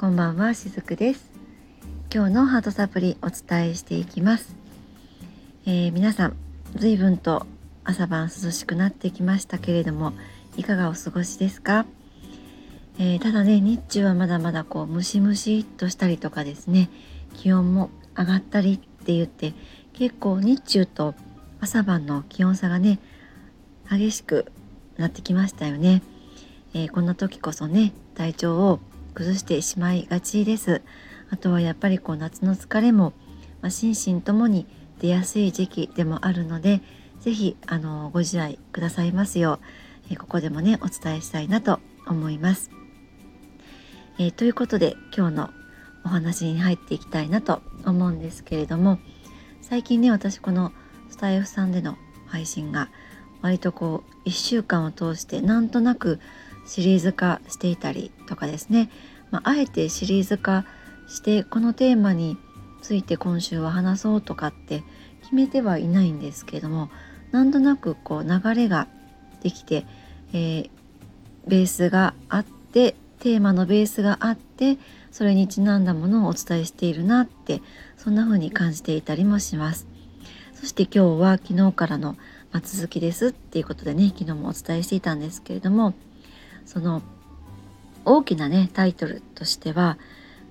こんばんはしずくです。今日のハートサプリお伝えしていきます、えー、皆さん随分と朝晩涼しくなってきましたけれどもいかがお過ごしですか、えー、ただね日中はまだまだこうムシムシっとしたりとかですね気温も上がったりって言って結構日中と朝晩の気温差がね激しくなってきましたよね、えー、こんな時こそね体調を崩してしまいがちですあとはやっぱりこう夏の疲れも、まあ、心身ともに出やすい時期でもあるので是非あのご自愛くださいますよう、えここでもねお伝えしたいなと思います。えー、ということで今日のお話に入っていきたいなと思うんですけれども最近ね私このスタイフさんでの配信が割とこう1週間を通してなんとなくシリーズ化していたりとかですね、まあ、あえてシリーズ化してこのテーマについて今週は話そうとかって決めてはいないんですけれどもなんとなくこう流れができて、えー、ベースがあってテーマのベースがあってそれにちなんだものをお伝えしているなってそんな風に感じていたりもします。そして今日は昨日からの続きですっていうことでね昨日もお伝えしていたんですけれどもその大きなねタイトルとしては、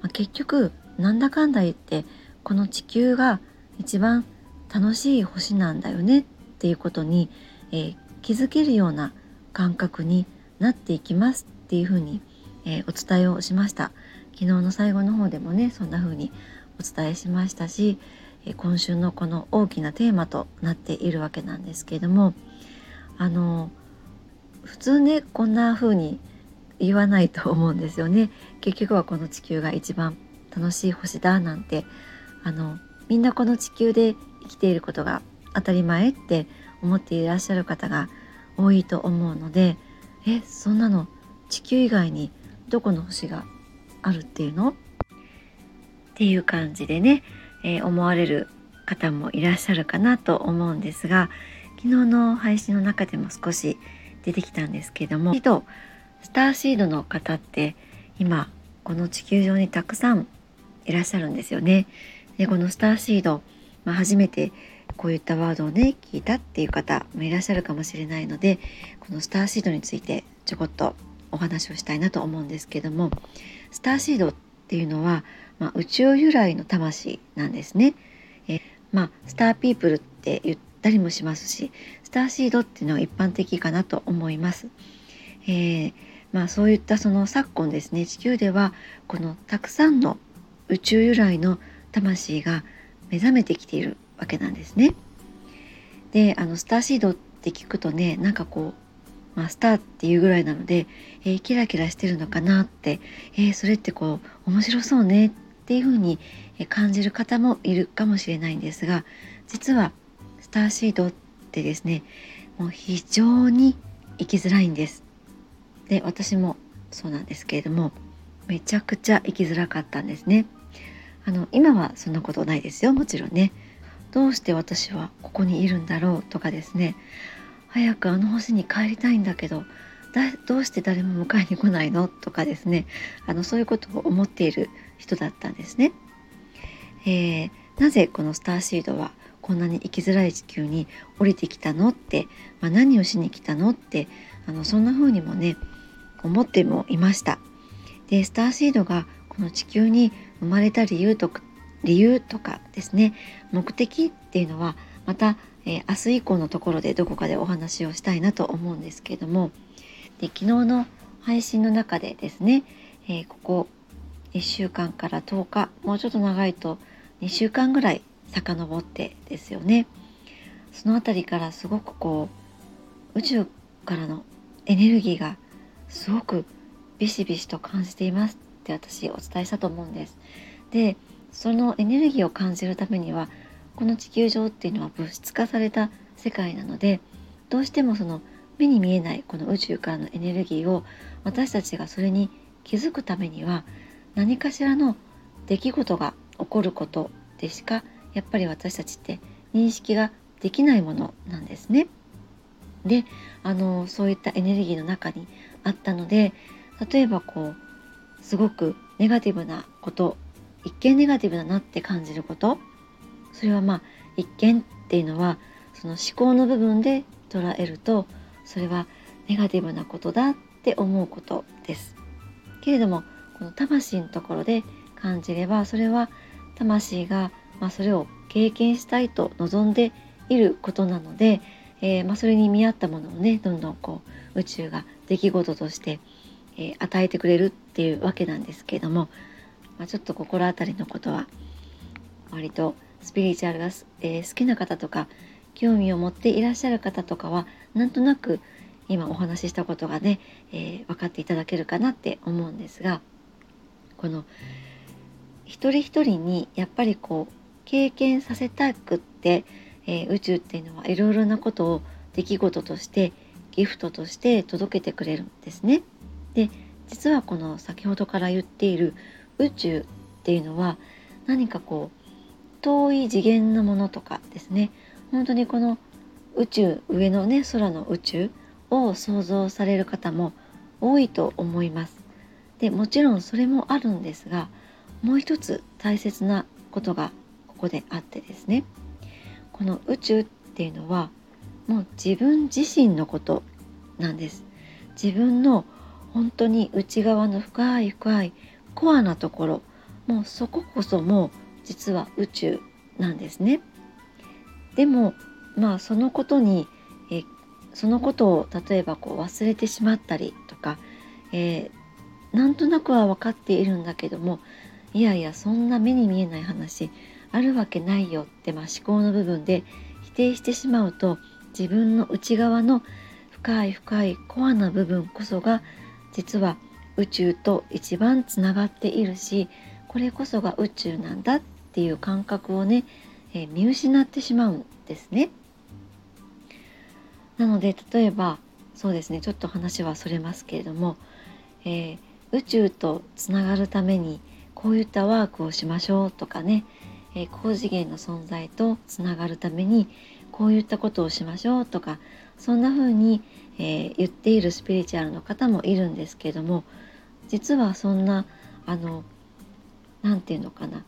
まあ、結局なんだかんだ言ってこの地球が一番楽しい星なんだよねっていうことに、えー、気づけるような感覚になっていきますっていうふうに、えー、お伝えをしました。昨日の最後の方でもねそんな風にお伝えしましたし、えー、今週のこの大きなテーマとなっているわけなんですけれどもあの普通ねこんな風に言わないと思うんですよね。結局はこの地球が一番楽しい星だなんて。あのみんなこの地球で生きていることが当たり前って思っていらっしゃる方が多いと思うので。えそんなの地球以外にどこの星があるっていうの？っていう感じでね、えー、思われる方もいらっしゃるかなと思うんですが昨日の配信の中でも少し出てきたんですけどもスターシードの方って今この地球上にたくさんいらっしゃるんですよね。でこのスターシード、まあ、初めてこういったワードをね聞いたっていう方もいらっしゃるかもしれないのでこのスターシードについてちょこっとお話をしたいなと思うんですけどもスターシードっていうのは、まあ、宇宙由来の魂なんですね。えまあ、スターピープルって言ったりもしますしスターシードっていうのは一般的かなと思います。えー、まあ、そういったその昨今ですね地球ではこのたくさんの宇宙由来の魂が目覚めてきているわけなんですね。であのスターシードって聞くとねなんかこう、まあ、スターっていうぐらいなので、えー、キラキラしてるのかなって、えー、それってこう面白そうねっていうふうに感じる方もいるかもしれないんですが実はスターシードってってですねもう非常に生きづらいんですで私もそうなんですけれどもめちゃくちゃ生きづらかったんですね。あの今はそんなことないですよ。もちろんね。どうして私はここにいるんだろうとかですね。早くあの星に帰りたいんだけどどうして誰も迎えに来ないのとかですね。あのそういうことを思っている人だったんですね。えー、なぜこのスターシードはこんなに生きづらい地球に降りてきたのって、まあ、何をしに来たのってあのそんな風にもね思ってもいました。でスターシードがこの地球に生まれた理由と理由とかですね目的っていうのはまた、えー、明日以降のところでどこかでお話をしたいなと思うんですけれどもで昨日の配信の中でですね、えー、ここ1週間から10日もうちょっと長いと2週間ぐらい遡ってですよねその辺りからすごくこう宇宙からのエネルギーがすごくビシビシと感じていますって私お伝えしたと思うんです。でそのエネルギーを感じるためにはこの地球上っていうのは物質化された世界なのでどうしてもその目に見えないこの宇宙からのエネルギーを私たちがそれに気づくためには何かしらの出来事が起こることでしかやっぱり私たちって認識ができないものなんですね。であのそういったエネルギーの中にあったので例えばこうすごくネガティブなこと一見ネガティブだなって感じることそれはまあ一見っていうのはその思考の部分で捉えるとそれはネガティブなことだって思うことです。けれどもこの魂のところで感じればそれは魂が、まあ、それを経験したいと望んでいることなので、えー、まあ、それに見合ったものをねどんどんこう宇宙が出来事として、えー、与えてくれるっていうわけなんですけれども、まあ、ちょっと心当たりのことは割とスピリチュアルが、えー、好きな方とか興味を持っていらっしゃる方とかはなんとなく今お話ししたことがね、え、分かっていただけるかなって思うんですがこの一人一人にやっぱりこう経験させたくって、えー、宇宙っていうのはいろいろなことを出来事としてギフトとして届けてくれるんですね。で実はこの先ほどから言っている宇宙っていうのは何かこう遠い次元のものとかですね本当にこの宇宙上のね空の宇宙を想像される方も多いと思います。でもちろんそれもあるんですがもう一つ大切なことがこであってですね。この宇宙っていうのはもう自分自身のことなんです。自分の本当に内側の深い深いコアなところ。もうそここそも実は宇宙なんですね。でもまあそのことにえそのことを例えばこう忘れてしまったりとか、えー、なんとなくは分かっているんだけどもいやいやそんな目に見えない話あるわけないよって、まあ、思考の部分で否定してしまうと自分の内側の深い深いコアな部分こそが実は宇宙と一番つながっているしこれこそが宇宙なんだっていう感覚をね、えー、見失ってしまうんですね。なので例えばそうですねちょっと話はそれますけれども、えー、宇宙とつながるためにこういったワークをしましょうとかね、えー、高次元の存在とつながるためにこういったことをしましょうとかそんな風に、えー、言っているスピリチュアルの方もいるんですけども実はそんなあの何て言うのかな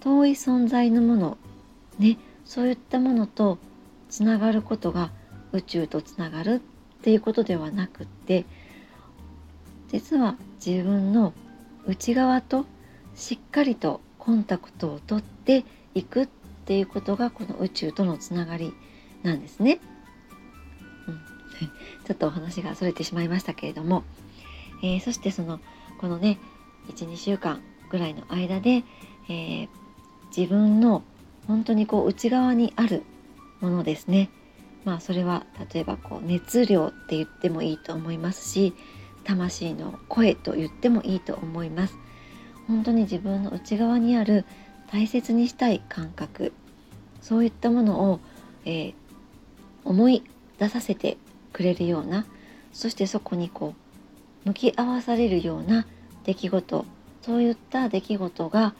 遠い存在のものねそういったものとつながることが宇宙とつながるっていうことではなくって実は自分の内側としっかりとコンタクトをとっていくっていうことがこの宇宙とのつながりなんですね。うん、ちょっとお話がそれてしまいましたけれども、えー、そしてそのこのね12週間ぐらいの間で、えー、自分の本当にこう内側にあるものですね。まあそれは例えばこう熱量って言ってもいいと思いますし魂の声と言ってもいいと思います。本当に自分の内側にある大切にしたい感覚。そういったものを、えー、思い出させてくれるようなそしてそこにこう向き合わされるような出来事。そういった出来事が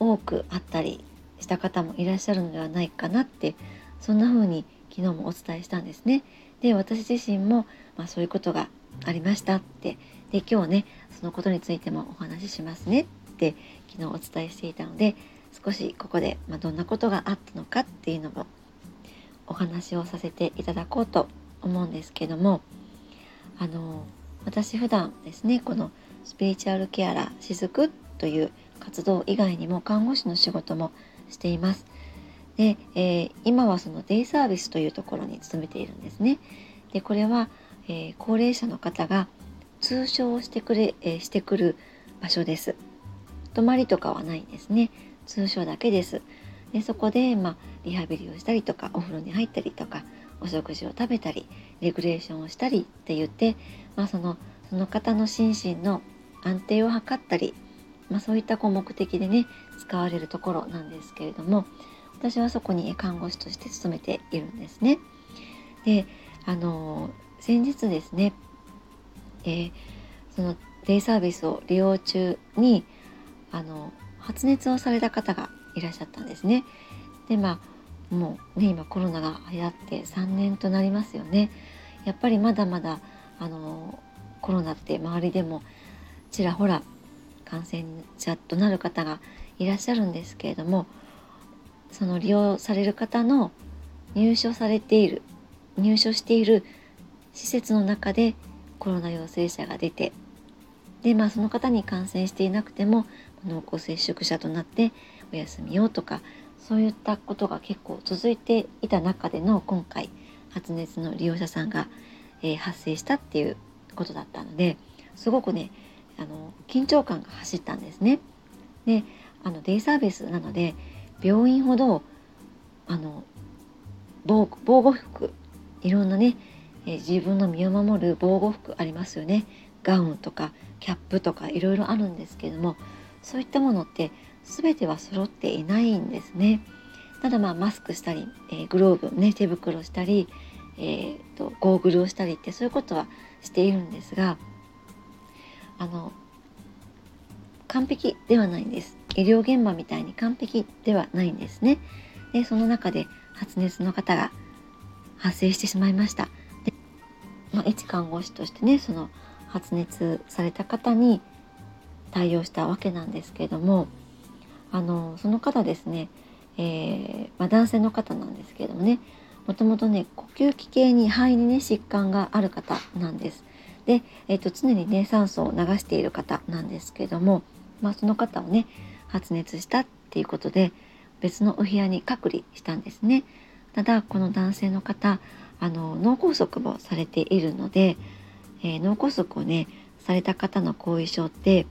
多くあったりした方もいらっしゃるのではないかなってそんな風に昨日もお伝えしたんですね。で私自身も、まあ、そういうことがありましたって。で今日ねそのことについてもお話ししますね。って昨日お伝えしていたので少しここで、ま、どんなことがあったのかっていうのもお話をさせていただこうと思うんですけどもあの私普段ですねこのスピリチュアルケアラーしずくという活動以外にも看護師の仕事もしています。で、えー、今はそのデイサービスというところに勤めているんですね。でこれは、えー、高齢者の方が通称をしてくれ、えー、してくる場所です。泊まりとかはないんですね。通称だけです。でそこで、まあ、リハビリをしたりとかお風呂に入ったりとかお食事を食べたりレグレーションをしたりって言って、まあ、そのその方の心身の安定を図ったり、まあ、そういったこう目的でね使われるところなんですけれども私はそこに看護師として勤めているんですね。であの先日ですね、えー、そのデイサービスを利用中にあの発熱をされた方がいらっしゃったんですね。でまあもうね今コロナが流行って3年となりますよね。やっぱりまだまだあのコロナって周りでもちらほら感染者となる方がいらっしゃるんですけれどもその利用される方の入所されている入所している施設の中でコロナ陽性者が出てでまあその方に感染していなくても濃厚接触者となってお休みをとかそういったことが結構続いていた中での今回発熱の利用者さんが、えー、発生したっていうことだったのですごくねあの緊張感が走ったんですね。であのデイサービスなので病院ほどあの防護服いろんなね、えー、自分の身を守る防護服ありますよねガウンとかキャップとかいろいろあるんですけどもそういったものって全ては揃っていないんですね。ただまあマスクしたり、えー、グローブね手袋したり、えーと、ゴーグルをしたりってそういうことはしているんですがあの完璧ではないんです。医療現場みたいに完璧ではないんですね。でその中で発熱の方が発生してしまいました。で、まあ、一看護師としてねその発熱された方に対応したわけなんですけれどもあのその方ですね、えー、まあ、男性の方なんですけれどもねもともとね呼吸器系に肺にね疾患がある方なんです。で、えーと、常にね酸素を流している方なんですけども、まあ、その方をね発熱したっていうことで別のお部屋に隔離したんですね。ただこの男性の方あの脳梗塞をされているので、えー、脳梗塞をねされた方の後遺症って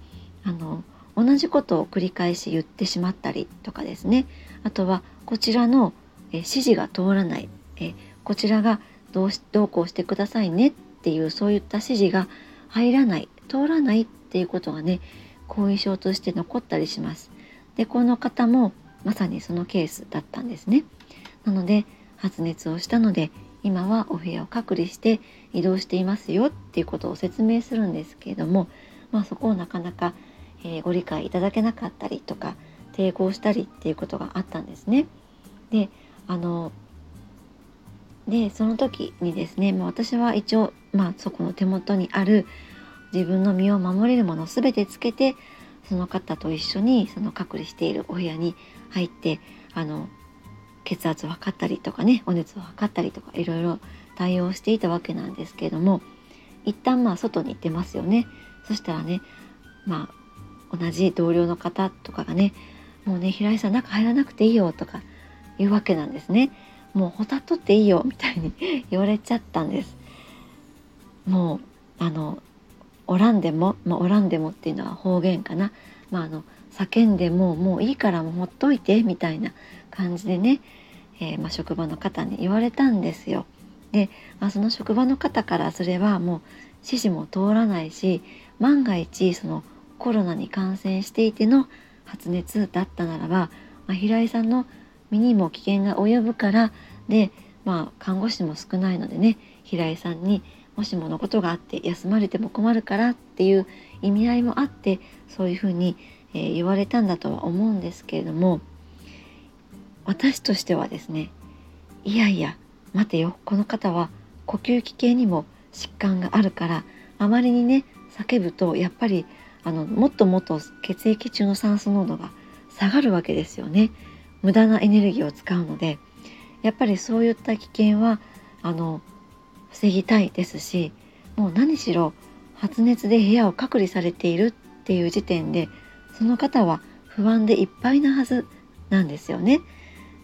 あの同じことを繰り返し言ってしまったりとかですねあとはこちらのえ指示が通らないえこちらがどうしどうこうしてくださいねっていうそういった指示が入らない通らないっていうことがね後遺症として残ったりします。でこの方もまさにそのケースだったんですね。なので発熱をしたので今はお部屋を隔離して移動していますよっていうことを説明するんですけれども、まあ、そこをなかなか、えー、ご理解いただけなかったりとか抵抗したりっていうことがあったんですね。であのでその時にですね、まあ、私は一応、まあ、そこの手元にある自分の身を守れるもの全てつけてその方と一緒にその隔離しているお部屋に入ってあの血圧を測ったりとかねお熱を測ったりとかいろいろ対応していたわけなんですけれども一旦まあ外に出ますよね。そしたらねまあ同じ同僚の方とかがねもうね平井さん中入らなくていいよとか言うわけなんですね。もうほたっとっていいよみたいに 言われちゃったんです。もうあのおらんでも、まあ、おらんでもっていうのは方言かな、まあ、あの叫んでももういいからもうほっといてみたいな感じでね、えー、まあ、職場の方に言われたんですよ。で、まあ、その職場の方からそれはもう指示も通らないし万が一そのコロナに感染していての発熱だったならば、まあ、平井さんの身にも危険が及ぶからでまあ看護師も少ないのでね平井さんにもしものことがあって休まれても困るからっていう意味合いもあってそういうふうに、えー、言われたんだとは思うんですけれども私としてはですねいやいや待てよこの方は呼吸器系にも疾患があるからあまりにね叫ぶとやっぱりあのもっともっと血液中の酸素濃度が下がるわけですよね。無駄なエネルギーを使うのでやっぱりそういった危険はあの防ぎたいですしもう何しろ発熱で部屋を隔離されているっていう時点でその方は不安でいっぱいなはずなんですよね。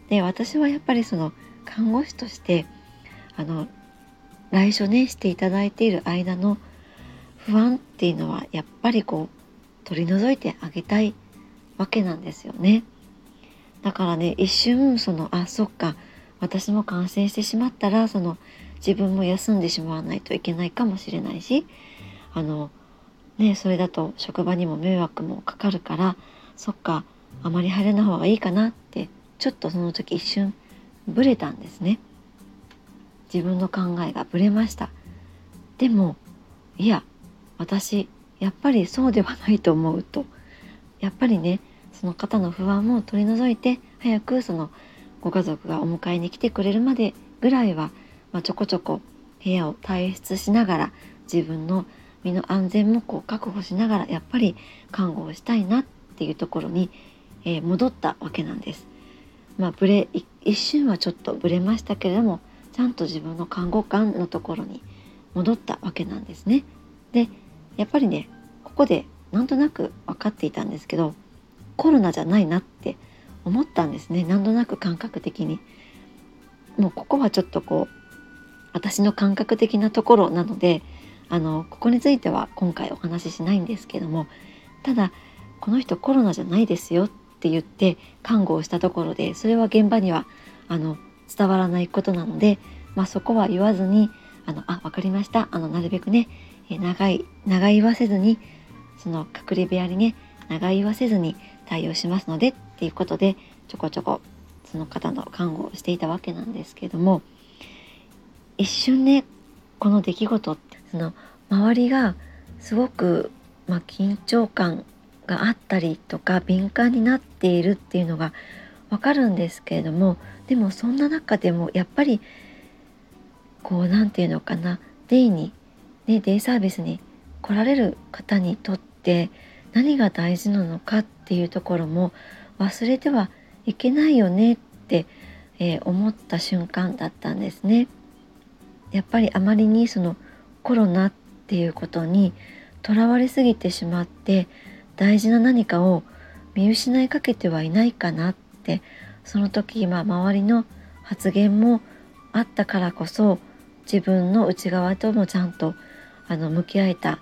で私はやっぱりその看護師としてあの来所ねしていただいている間の不安っていうのはやっぱりこう取り除いてあげたいわけなんですよね。だからね一瞬そのあそっか私も感染してしまったらその自分も休んでしまわないといけないかもしれないしあのねそれだと職場にも迷惑もかかるからそっかあまり入れない方がいいかなってちょっとその時一瞬ブレたんですね。自分の考えがブレました。でもいや私やっぱりそうではないと思うと。やっぱりねその方の不安も取り除いて早くそのご家族がお迎えに来てくれるまでぐらいは、まあ、ちょこちょこ部屋を退出しながら自分の、身の安全もこう確保しながらやっぱり看護をしたいなっていうところに、えー、戻ったわけなんです。まあ、ブレ一瞬はちょっとブレましたけれどもちゃんと自分の看護官のところに戻ったわけなんですね。でやっぱりねここでなんとなく分かっていたんですけどコロナじゃないなって思ったんですねなんとなく感覚的に。もうここはちょっとこう私の感覚的なところなのであのここについては今回お話ししないんですけどもただこの人コロナじゃないですよっって言って看護をしたところでそれは現場にはあの伝わらないことなので、まあ、そこは言わずにあのあ分かりましたあのなるべくね長い長言わせずにその隠れ部屋にね長言わせずに対応しますのでっていうことでちょこちょこその方の看護をしていたわけなんですけども一瞬ねこの出来事ってその周りがすごく、まあ、緊張感があったりとか敏感になっているっていうのがわかるんですけれどもでもそんな中でもやっぱりこう何て言うのかなデイに、ね、デイサービスに来られる方にとって何が大事なのかっていうところも忘れてはいけないよねって、えー、思った瞬間だったんですね。やっぱりあまりにそのコロナっていうことにとらわれすぎてしまって大事な何かを見失いかけてはいないかなってその時今周りの発言もあったからこそ自分の内側ともちゃんとあの向き合えた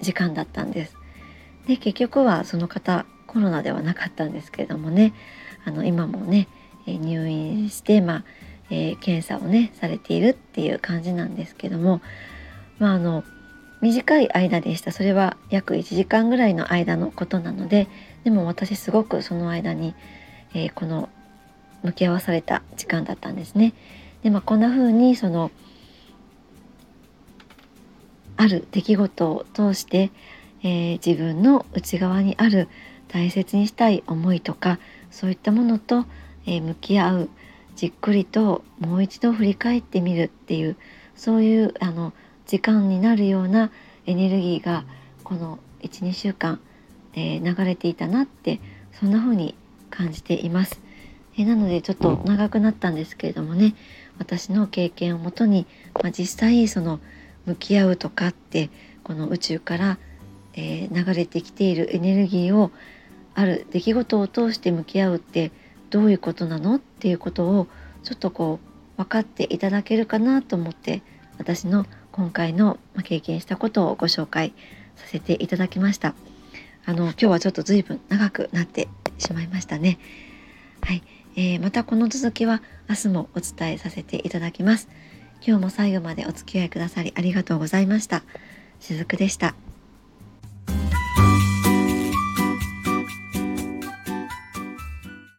時間だったんです。で結局はその方コロナではなかったんですけれどもねあの今もね入院して、まあえー、検査をねされているっていう感じなんですけども、まあ、あの短い間でしたそれは約1時間ぐらいの間のことなのででも私すごくその間に、えー、この向き合わされた時間だったんですね。でまあ、こんな風にそのある出来事を通して、えー、自分の内側にある大切にしたい思いとかそういったものと、えー、向き合うじっくりともう一度振り返ってみるっていうそういうあの時間になるようなエネルギーがこの12週間、えー、流れていたなってそんな風に感じています。えー、なのでちょっと長くなったんですけれどもね私の経験をもとに、まあ、実際その向き合うとかってこの宇宙から、えー、流れてきているエネルギーをある出来事を通して向き合うってどういうことなの？っていうことをちょっとこう分かっていただけるかなと思って私の今回の経験したことをご紹介させていただきました。あの今日はちょっと随分長くなってしまいましたね。はい、えー、またこの続きは明日もお伝えさせていただきます。今日も最後までお付き合いくださりありがとうございました。しずくでした。